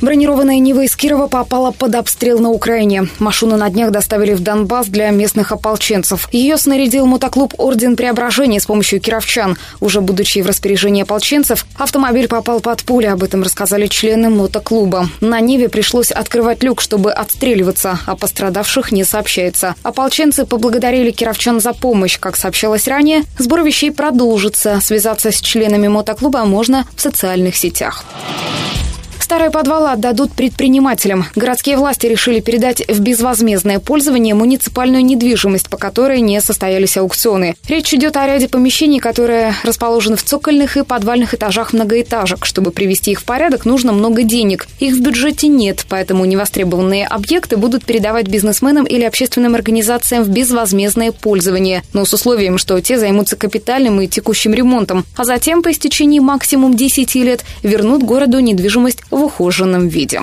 Бронированная Нива из Кирова попала под обстрел на Украине. Машину на днях доставили в Донбасс для местных ополченцев. Ее снарядил мотоклуб «Орден Преображения» с помощью кировчан. Уже будучи в распоряжении ополченцев, автомобиль попал под пули. Об этом рассказали члены мотоклуба. На Ниве пришлось открывать люк, чтобы отстреливаться. О пострадавших не сообщается. Ополченцы поблагодарили кировчан за помощь. Как сообщалось ранее, сбор вещей продолжится. Связаться с членами мотоклуба можно в социальных сетях. Старые подвалы отдадут предпринимателям. Городские власти решили передать в безвозмездное пользование муниципальную недвижимость, по которой не состоялись аукционы. Речь идет о ряде помещений, которые расположены в цокольных и подвальных этажах многоэтажек. Чтобы привести их в порядок, нужно много денег. Их в бюджете нет, поэтому невостребованные объекты будут передавать бизнесменам или общественным организациям в безвозмездное пользование, но с условием, что те займутся капитальным и текущим ремонтом, а затем по истечении максимум 10 лет вернут городу недвижимость ухоженном виде.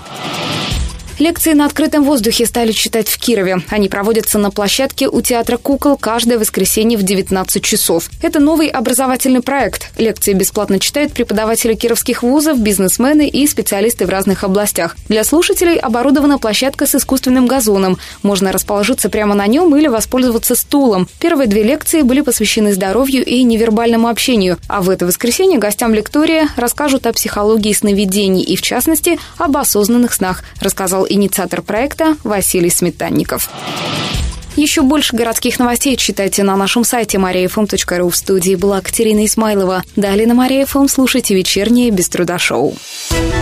Лекции на открытом воздухе стали читать в Кирове. Они проводятся на площадке у Театра кукол каждое воскресенье в 19 часов. Это новый образовательный проект. Лекции бесплатно читают преподаватели кировских вузов, бизнесмены и специалисты в разных областях. Для слушателей оборудована площадка с искусственным газоном. Можно расположиться прямо на нем или воспользоваться стулом. Первые две лекции были посвящены здоровью и невербальному общению. А в это воскресенье гостям лектория расскажут о психологии сновидений и, в частности, об осознанных снах, рассказал инициатор проекта Василий Сметанников. Еще больше городских новостей читайте на нашем сайте mariafm.ru. В студии была Катерина Исмайлова. Далее на Мария ФМ слушайте вечернее без труда шоу.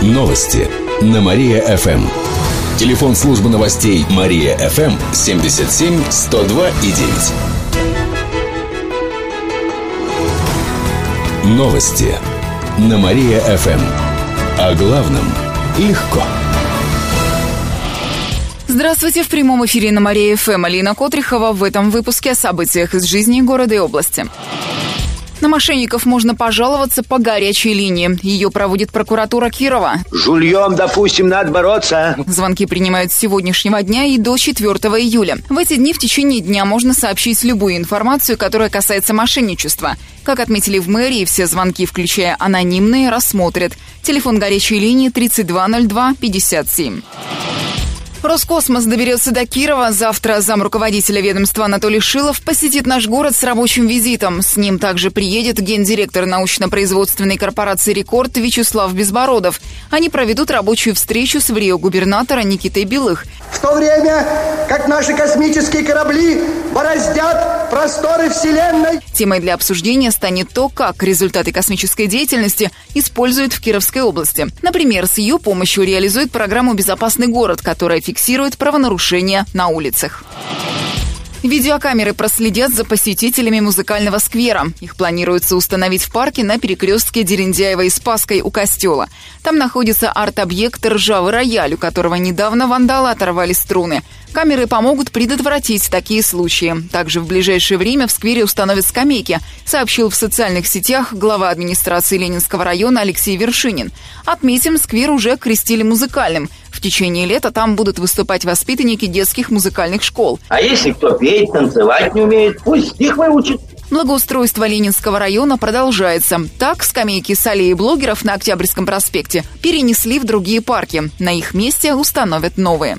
Новости на Мария-ФМ. Телефон службы новостей Мария-ФМ 77 102 и 9. Новости на Мария-ФМ. О главном легко. Здравствуйте, в прямом эфире на Мария ФМ Алина Котрихова в этом выпуске о событиях из жизни города и области. На мошенников можно пожаловаться по горячей линии. Ее проводит прокуратура Кирова. Жульем, допустим, надо бороться. Звонки принимают с сегодняшнего дня и до 4 июля. В эти дни в течение дня можно сообщить любую информацию, которая касается мошенничества. Как отметили в мэрии, все звонки, включая анонимные, рассмотрят. Телефон горячей линии 3202 57. Роскосмос доберется до Кирова. Завтра зам руководителя ведомства Анатолий Шилов посетит наш город с рабочим визитом. С ним также приедет гендиректор научно-производственной корпорации «Рекорд» Вячеслав Безбородов. Они проведут рабочую встречу с врио-губернатора Никитой Белых. В то время, как наши космические корабли бороздят просторы Вселенной. Темой для обсуждения станет то, как результаты космической деятельности используют в Кировской области. Например, с ее помощью реализует программу «Безопасный город», которая фиксирует правонарушения на улицах. Видеокамеры проследят за посетителями музыкального сквера. Их планируется установить в парке на перекрестке Дерендяева и Спаской у костела. Там находится арт-объект «Ржавый рояль», у которого недавно вандалы оторвали струны. Камеры помогут предотвратить такие случаи. Также в ближайшее время в сквере установят скамейки, сообщил в социальных сетях глава администрации Ленинского района Алексей Вершинин. Отметим, сквер уже крестили музыкальным. В течение лета там будут выступать воспитанники детских музыкальных школ. А если кто петь, танцевать не умеет, пусть стих выучит. Благоустройство Ленинского района продолжается. Так, скамейки с аллеи блогеров на Октябрьском проспекте перенесли в другие парки. На их месте установят новые.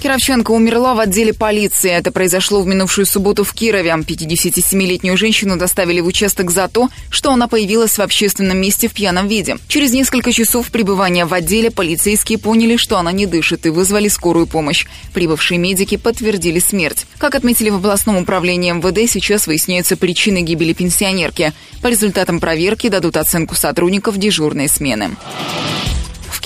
Кировченко умерла в отделе полиции. Это произошло в минувшую субботу в Кирове. 57-летнюю женщину доставили в участок за то, что она появилась в общественном месте в пьяном виде. Через несколько часов пребывания в отделе полицейские поняли, что она не дышит и вызвали скорую помощь. Прибывшие медики подтвердили смерть. Как отметили в областном управлении МВД, сейчас выясняются причины гибели пенсионерки. По результатам проверки дадут оценку сотрудников дежурной смены.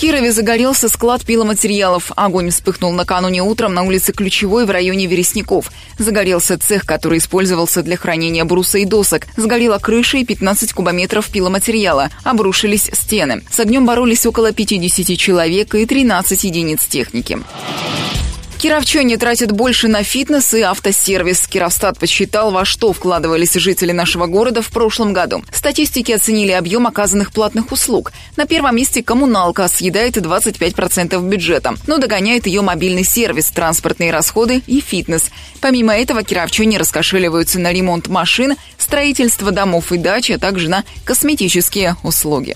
Кирове загорелся склад пиломатериалов. Огонь вспыхнул накануне утром на улице Ключевой в районе Вересников. Загорелся цех, который использовался для хранения бруса и досок. Сгорела крыша и 15 кубометров пиломатериала. Обрушились стены. С огнем боролись около 50 человек и 13 единиц техники. Кировчане тратят больше на фитнес и автосервис. Кировстат посчитал, во что вкладывались жители нашего города в прошлом году. Статистики оценили объем оказанных платных услуг. На первом месте коммуналка съедает 25% бюджета, но догоняет ее мобильный сервис, транспортные расходы и фитнес. Помимо этого, кировчане раскошеливаются на ремонт машин, строительство домов и дач, а также на косметические услуги.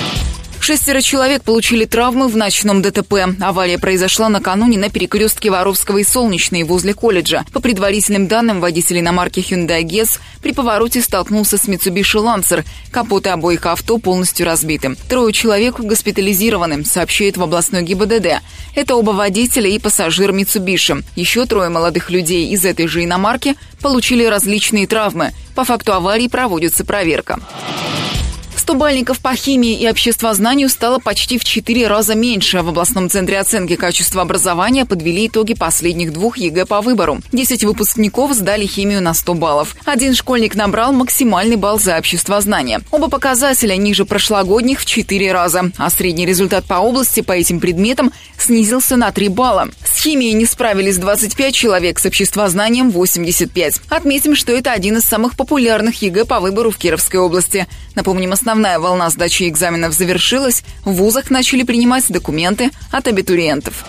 Шестеро человек получили травмы в ночном ДТП. Авария произошла накануне на перекрестке Воровского и Солнечной возле колледжа. По предварительным данным, водитель иномарки Hyundai Getz при повороте столкнулся с Mitsubishi Lancer. Капоты обоих авто полностью разбиты. Трое человек госпитализированы, сообщает в областной ГИБДД. Это оба водителя и пассажир Mitsubishi. Еще трое молодых людей из этой же иномарки получили различные травмы. По факту аварии проводится проверка. Стобалльников по химии и обществознанию стало почти в четыре раза меньше. В областном центре оценки качества образования подвели итоги последних двух ЕГЭ по выбору. Десять выпускников сдали химию на 100 баллов. Один школьник набрал максимальный балл за обществознание. Оба показателя ниже прошлогодних в четыре раза, а средний результат по области по этим предметам снизился на 3 балла. С химией не справились 25 человек, с обществознанием 85. Отметим, что это один из самых популярных ЕГЭ по выбору в Кировской области. Напомним, основные Основная волна сдачи экзаменов завершилась, в вузах начали принимать документы от абитуриентов.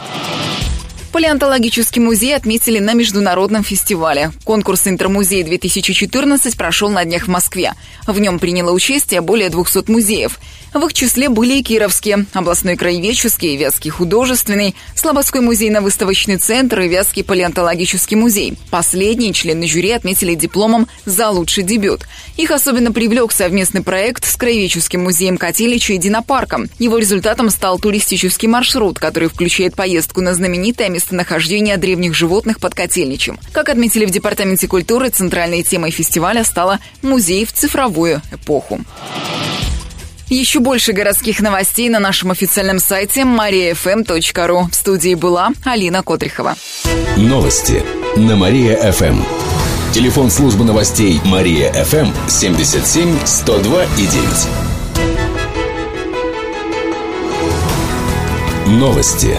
Палеонтологический музей отметили на международном фестивале. Конкурс «Интермузей-2014» прошел на днях в Москве. В нем приняло участие более 200 музеев. В их числе были и Кировские, областной краеведческий, Вятский художественный, Слободской музейно-выставочный центр и Вятский палеонтологический музей. Последние члены жюри отметили дипломом за лучший дебют. Их особенно привлек совместный проект с Краеведческим музеем Котелича и Динопарком. Его результатом стал туристический маршрут, который включает поездку на знаменитое местонахождение древних животных под Котельничем. Как отметили в Департаменте культуры, центральной темой фестиваля стала «Музей в цифровую эпоху». Еще больше городских новостей на нашем официальном сайте mariafm.ru. В студии была Алина Котрихова. Новости на Мария-ФМ. Телефон службы новостей Мария-ФМ 77 102 и 9. Новости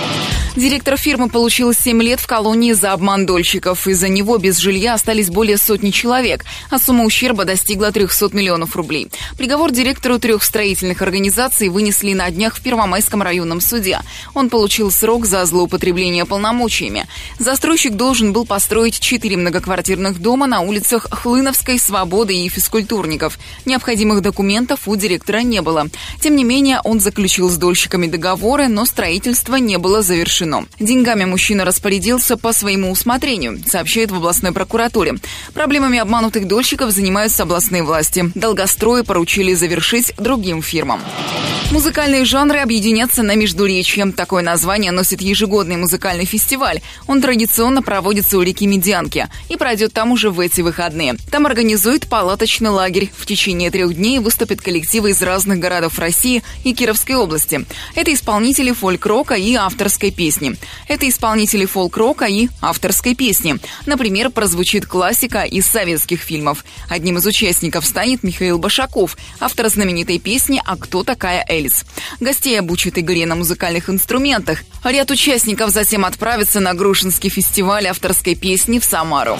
Директор фирмы получил 7 лет в колонии за обман дольщиков. Из-за него без жилья остались более сотни человек, а сумма ущерба достигла 300 миллионов рублей. Приговор директору трех строительных организаций вынесли на днях в Первомайском районном суде. Он получил срок за злоупотребление полномочиями. Застройщик должен был построить четыре многоквартирных дома на улицах Хлыновской, Свободы и Физкультурников. Необходимых документов у директора не было. Тем не менее, он заключил с дольщиками договоры, но строительство не было завершено завершено. Деньгами мужчина распорядился по своему усмотрению, сообщает в областной прокуратуре. Проблемами обманутых дольщиков занимаются областные власти. Долгострои поручили завершить другим фирмам. Музыкальные жанры объединятся на Междуречье. Такое название носит ежегодный музыкальный фестиваль. Он традиционно проводится у реки Медянки и пройдет там уже в эти выходные. Там организует палаточный лагерь. В течение трех дней выступят коллективы из разных городов России и Кировской области. Это исполнители фольк-рока и авторской песни. Это исполнители фолк-рока и авторской песни. Например, прозвучит классика из советских фильмов. Одним из участников станет Михаил Башаков, автор знаменитой песни «А кто такая Эль?». Эльс. Гостей обучат игре на музыкальных инструментах. Ряд участников затем отправится на Грушинский фестиваль авторской песни в Самару.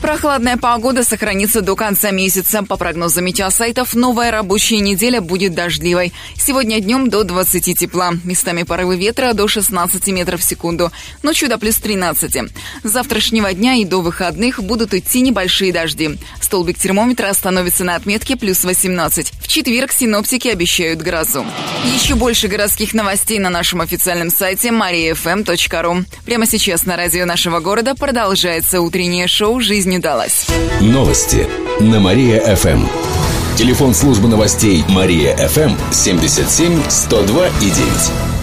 Прохладная погода сохранится до конца месяца. По прогнозам метеосайтов, новая рабочая неделя будет дождливой. Сегодня днем до 20 тепла. Местами порывы ветра до 16 метров в секунду. Ночью до плюс 13. С завтрашнего дня и до выходных будут идти небольшие дожди. Столбик термометра остановится на отметке плюс 18. В четверг синоптики обещают грозу. Еще больше городских новостей на нашем официальном сайте mariafm.ru. Прямо сейчас на радио нашего города продолжается утреннее шоу «Жизнь удалась». Новости на Мария-ФМ. Телефон службы новостей Мария-ФМ 77 102 и 9.